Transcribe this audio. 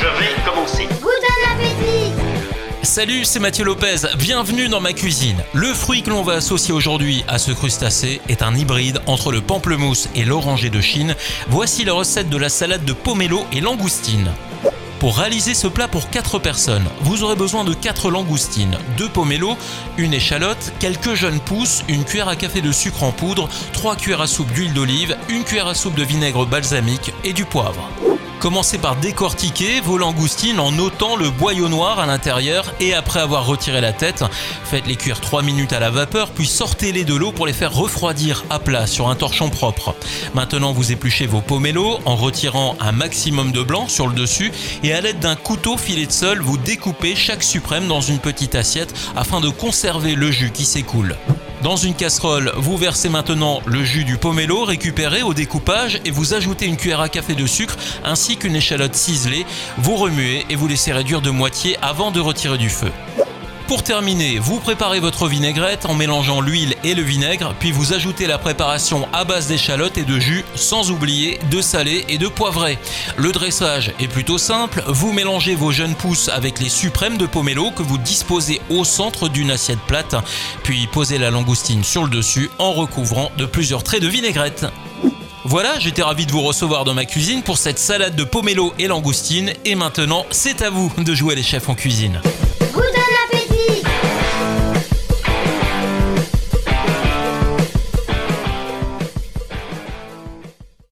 vais commencer. Salut, c'est Mathieu Lopez, bienvenue dans ma cuisine. Le fruit que l'on va associer aujourd'hui à ce crustacé est un hybride entre le pamplemousse et l'oranger de Chine. Voici la recette de la salade de pomelo et langoustine. Pour réaliser ce plat pour 4 personnes, vous aurez besoin de 4 langoustines, 2 pomelos, une échalote, quelques jeunes pousses, une cuillère à café de sucre en poudre, 3 cuillères à soupe d'huile d'olive, une cuillère à soupe de vinaigre balsamique et du poivre. Commencez par décortiquer vos langoustines en ôtant le boyau noir à l'intérieur et après avoir retiré la tête, faites-les cuire 3 minutes à la vapeur puis sortez-les de l'eau pour les faire refroidir à plat sur un torchon propre. Maintenant vous épluchez vos pomelos en retirant un maximum de blanc sur le dessus et à l'aide d'un couteau filet de sol vous découpez chaque suprême dans une petite assiette afin de conserver le jus qui s'écoule. Dans une casserole, vous versez maintenant le jus du pomelo récupéré au découpage et vous ajoutez une cuillère à café de sucre ainsi qu'une échalote ciselée. Vous remuez et vous laissez réduire de moitié avant de retirer du feu. Pour terminer, vous préparez votre vinaigrette en mélangeant l'huile et le vinaigre, puis vous ajoutez la préparation à base d'échalotes et de jus, sans oublier de salé et de poivrer. Le dressage est plutôt simple, vous mélangez vos jeunes pousses avec les suprêmes de pomelo que vous disposez au centre d'une assiette plate, puis posez la langoustine sur le dessus en recouvrant de plusieurs traits de vinaigrette. Voilà, j'étais ravi de vous recevoir dans ma cuisine pour cette salade de pomelo et langoustine, et maintenant c'est à vous de jouer les chefs en cuisine.